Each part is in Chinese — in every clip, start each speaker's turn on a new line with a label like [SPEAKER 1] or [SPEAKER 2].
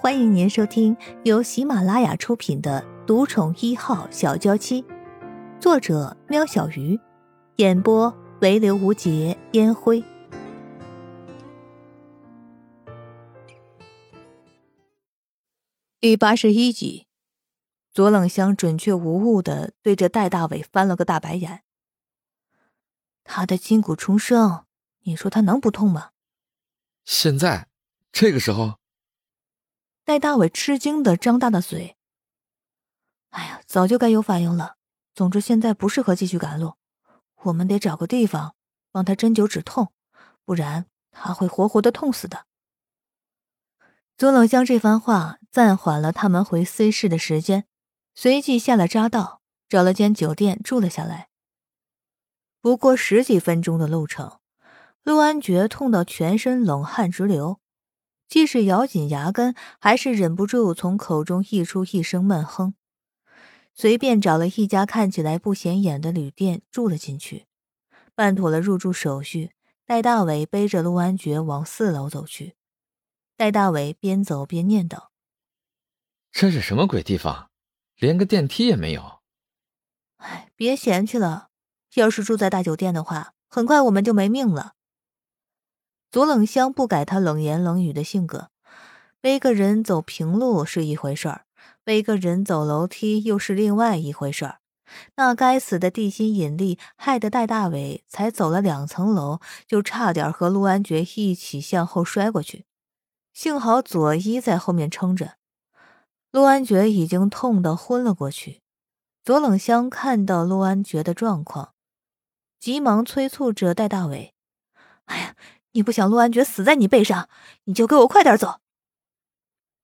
[SPEAKER 1] 欢迎您收听由喜马拉雅出品的《独宠一号小娇妻》，作者：喵小鱼，演播：唯刘无节烟灰。第八十一集，左冷香准确无误的对着戴大伟翻了个大白眼。他的筋骨重生，你说他能不痛吗？
[SPEAKER 2] 现在，这个时候。
[SPEAKER 1] 戴大伟吃惊的张大了嘴。哎呀，早就该有反应了。总之，现在不适合继续赶路，我们得找个地方帮他针灸止痛，不然他会活活的痛死的。左冷香这番话暂缓了他们回 C 市的时间，随即下了匝道，找了间酒店住了下来。不过十几分钟的路程，陆安觉痛到全身冷汗直流。即使咬紧牙根，还是忍不住从口中溢出一声闷哼。随便找了一家看起来不显眼的旅店住了进去，办妥了入住手续，戴大伟背着陆安觉往四楼走去。戴大伟边走边念叨：“
[SPEAKER 2] 这是什么鬼地方，连个电梯也没有。”
[SPEAKER 1] 哎，别嫌弃了，要是住在大酒店的话，很快我们就没命了。左冷香不改他冷言冷语的性格，背个人走平路是一回事儿，背个人走楼梯又是另外一回事儿。那该死的地心引力害得戴大伟才走了两层楼，就差点和陆安觉一起向后摔过去。幸好左一在后面撑着，陆安觉已经痛得昏了过去。左冷香看到陆安觉的状况，急忙催促着戴大伟：“！”你不想陆安觉死在你背上，你就给我快点走。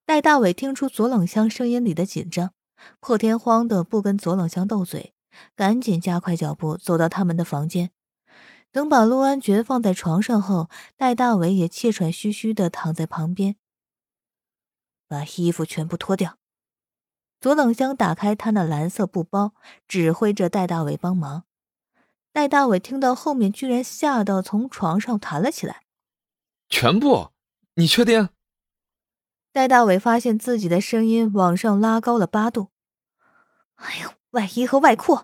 [SPEAKER 1] 戴大伟听出左冷香声音里的紧张，破天荒的不跟左冷香斗嘴，赶紧加快脚步走到他们的房间。等把陆安觉放在床上后，戴大伟也气喘吁吁的躺在旁边，把衣服全部脱掉。左冷香打开他那蓝色布包，指挥着戴大伟帮忙。戴大伟听到后面，居然吓到从床上弹了起来。
[SPEAKER 2] 全部？你确定？
[SPEAKER 1] 戴大伟发现自己的声音往上拉高了八度。哎呦，外衣和外裤！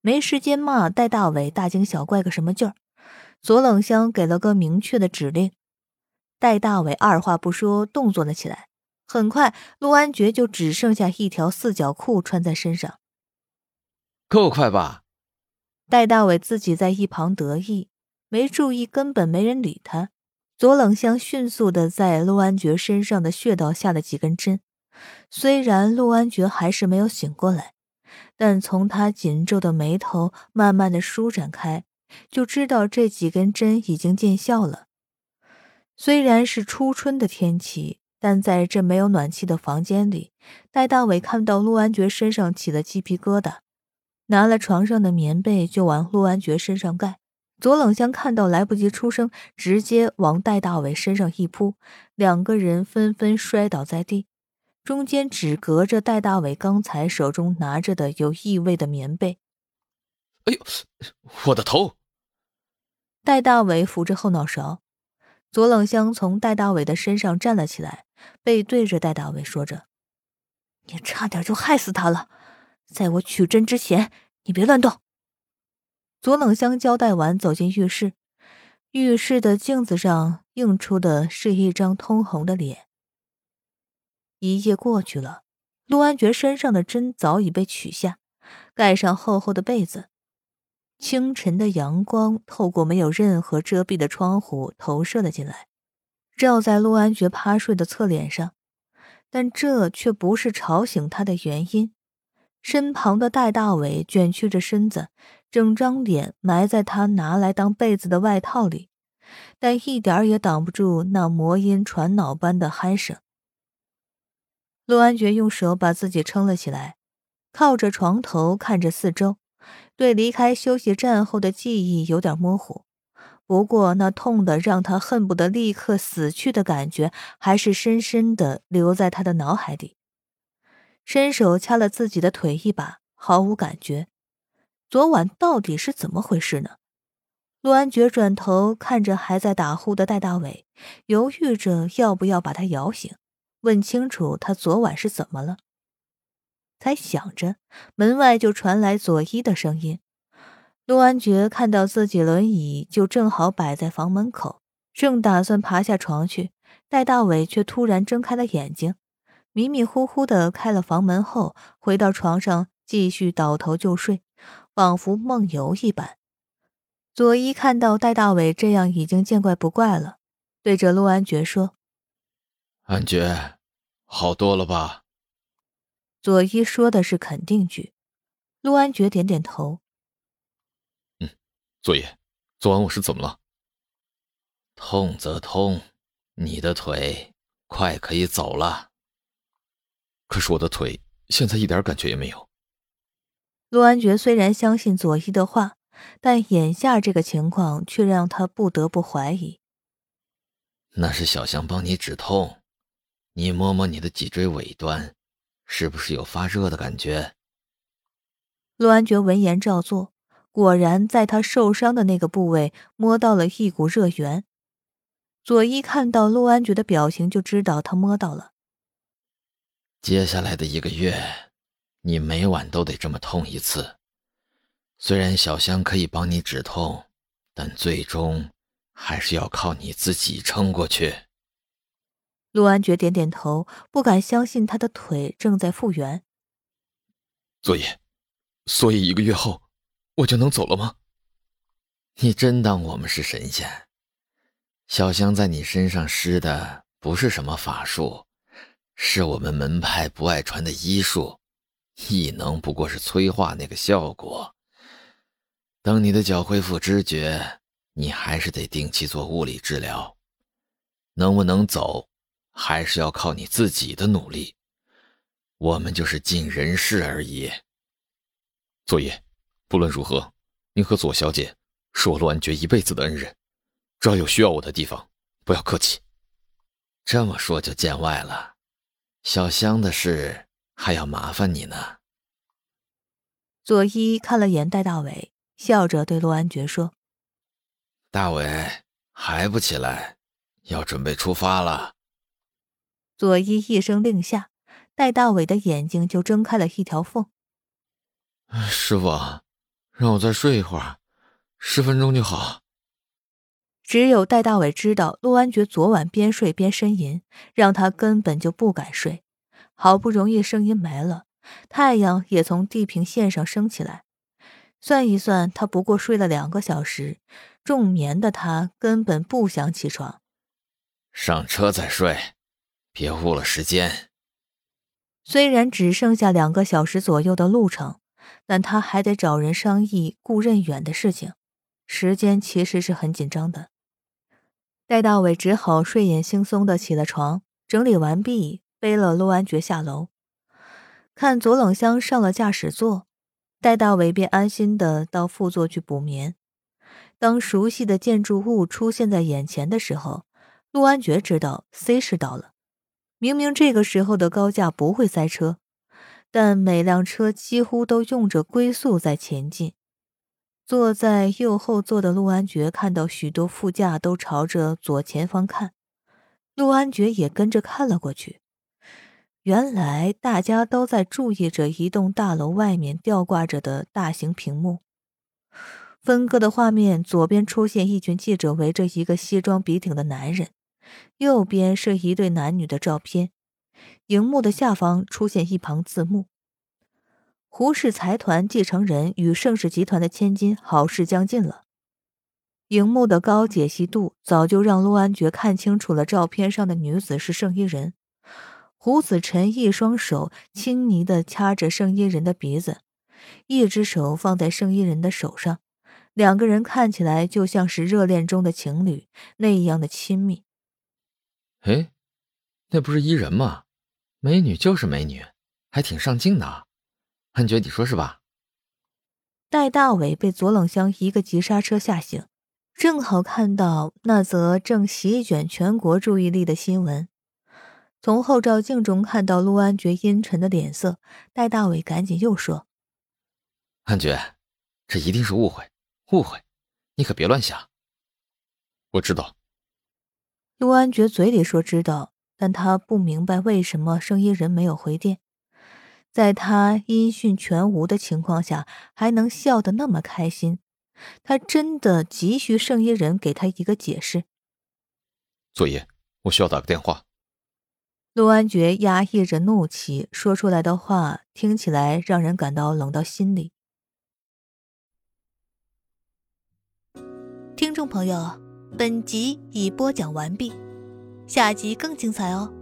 [SPEAKER 1] 没时间骂戴大伟大惊小怪个什么劲儿。左冷香给了个明确的指令，戴大伟二话不说动作了起来。很快，陆安觉就只剩下一条四角裤穿在身上。
[SPEAKER 2] 够快吧？
[SPEAKER 1] 戴大伟自己在一旁得意，没注意根本没人理他。左冷香迅速的在陆安觉身上的穴道下了几根针，虽然陆安觉还是没有醒过来，但从他紧皱的眉头慢慢的舒展开，就知道这几根针已经见效了。虽然是初春的天气，但在这没有暖气的房间里，戴大伟看到陆安觉身上起了鸡皮疙瘩。拿了床上的棉被就往陆安觉身上盖，左冷香看到来不及出声，直接往戴大伟身上一扑，两个人纷纷摔倒在地，中间只隔着戴大伟刚才手中拿着的有异味的棉被。
[SPEAKER 2] 哎呦，我的头！
[SPEAKER 1] 戴大伟扶着后脑勺，左冷香从戴大伟的身上站了起来，背对着戴大伟说着：“你差点就害死他了。”在我取针之前，你别乱动。左冷香交代完，走进浴室。浴室的镜子上映出的是一张通红的脸。一夜过去了，陆安觉身上的针早已被取下，盖上厚厚的被子。清晨的阳光透过没有任何遮蔽的窗户投射了进来，照在陆安觉趴睡的侧脸上，但这却不是吵醒他的原因。身旁的戴大伟卷曲着身子，整张脸埋在他拿来当被子的外套里，但一点儿也挡不住那魔音传脑般的鼾声。陆安觉用手把自己撑了起来，靠着床头看着四周，对离开休息站后的记忆有点模糊，不过那痛的让他恨不得立刻死去的感觉，还是深深的留在他的脑海里。伸手掐了自己的腿一把，毫无感觉。昨晚到底是怎么回事呢？陆安觉转头看着还在打呼的戴大伟，犹豫着要不要把他摇醒。问清楚他昨晚是怎么了。才想着，门外就传来左一的声音。陆安觉看到自己轮椅就正好摆在房门口，正打算爬下床去，戴大伟却突然睁开了眼睛，迷迷糊糊的开了房门后，回到床上继续倒头就睡，仿佛梦游一般。佐伊看到戴大伟这样，已经见怪不怪了，对着陆安觉说：“
[SPEAKER 2] 安觉，好多了吧？”
[SPEAKER 1] 佐伊说的是肯定句，陆安觉点点头。
[SPEAKER 2] 嗯，佐伊，昨晚我是怎么了？
[SPEAKER 3] 痛则痛，你的腿快可以走了。
[SPEAKER 2] 可是我的腿现在一点感觉也没有。
[SPEAKER 1] 陆安觉虽然相信左一的话，但眼下这个情况却让他不得不怀疑。
[SPEAKER 3] 那是小香帮你止痛，你摸摸你的脊椎尾端，是不是有发热的感觉？
[SPEAKER 1] 陆安觉闻言照做。果然，在他受伤的那个部位摸到了一股热源。左一看到陆安觉的表情，就知道他摸到了。
[SPEAKER 3] 接下来的一个月，你每晚都得这么痛一次。虽然小香可以帮你止痛，但最终还是要靠你自己撑过去。
[SPEAKER 1] 陆安觉点点头，不敢相信他的腿正在复原。
[SPEAKER 2] 左一，所以一个月后。我就能走了吗？
[SPEAKER 3] 你真当我们是神仙？小香在你身上施的不是什么法术，是我们门派不爱传的医术，异能不过是催化那个效果。等你的脚恢复知觉，你还是得定期做物理治疗。能不能走，还是要靠你自己的努力。我们就是尽人事而已。
[SPEAKER 2] 作业。不论如何，您和左小姐是我陆安觉一辈子的恩人，只要有需要我的地方，不要客气。
[SPEAKER 3] 这么说就见外了，小香的事还要麻烦你呢。
[SPEAKER 1] 佐伊看了眼戴大伟，笑着对陆安觉说：“
[SPEAKER 3] 大伟还不起来，要准备出发了。”
[SPEAKER 1] 佐伊一声令下，戴大伟的眼睛就睁开了一条缝。
[SPEAKER 2] 师傅。让我再睡一会儿，十分钟就好。
[SPEAKER 1] 只有戴大伟知道，陆安觉昨晚边睡边呻吟，让他根本就不敢睡。好不容易声音没了，太阳也从地平线上升起来。算一算，他不过睡了两个小时，重眠的他根本不想起床。
[SPEAKER 3] 上车再睡，别误了时间。
[SPEAKER 1] 虽然只剩下两个小时左右的路程。但他还得找人商议顾任远的事情，时间其实是很紧张的。戴大伟只好睡眼惺忪的起了床，整理完毕，背了陆安觉下楼。看左冷香上了驾驶座，戴大伟便安心的到副座去补眠。当熟悉的建筑物出现在眼前的时候，陆安觉知道 C 市到了。明明这个时候的高架不会塞车。但每辆车几乎都用着龟速在前进。坐在右后座的陆安觉看到许多副驾都朝着左前方看，陆安觉也跟着看了过去。原来大家都在注意着一栋大楼外面吊挂着的大型屏幕。分割的画面，左边出现一群记者围着一个西装笔挺的男人，右边是一对男女的照片。荧幕的下方出现一旁字幕：“胡氏财团继承人与盛世集团的千金好事将近了。”荧幕的高解析度早就让陆安觉看清楚了，照片上的女子是盛一人。胡子晨一双手轻昵的掐着盛衣人的鼻子，一只手放在盛衣人的手上，两个人看起来就像是热恋中的情侣那样的亲密。
[SPEAKER 2] 哎，那不是伊人吗？美女就是美女，还挺上镜的，安觉，你说是吧？
[SPEAKER 1] 戴大伟被左冷香一个急刹车吓醒，正好看到那则正席卷全国注意力的新闻。从后照镜中看到陆安觉阴沉的脸色，戴大伟赶紧又说：“
[SPEAKER 2] 安觉，这一定是误会，误会，你可别乱想。”我知道。
[SPEAKER 1] 陆安觉嘴里说知道。但他不明白为什么声音人没有回电，在他音讯全无的情况下还能笑得那么开心，他真的急需圣衣人给他一个解释。
[SPEAKER 2] 佐爷，我需要打个电话。
[SPEAKER 1] 陆安觉压抑着怒气，说出来的话听起来让人感到冷到心里。
[SPEAKER 4] 听众朋友，本集已播讲完毕，下集更精彩哦。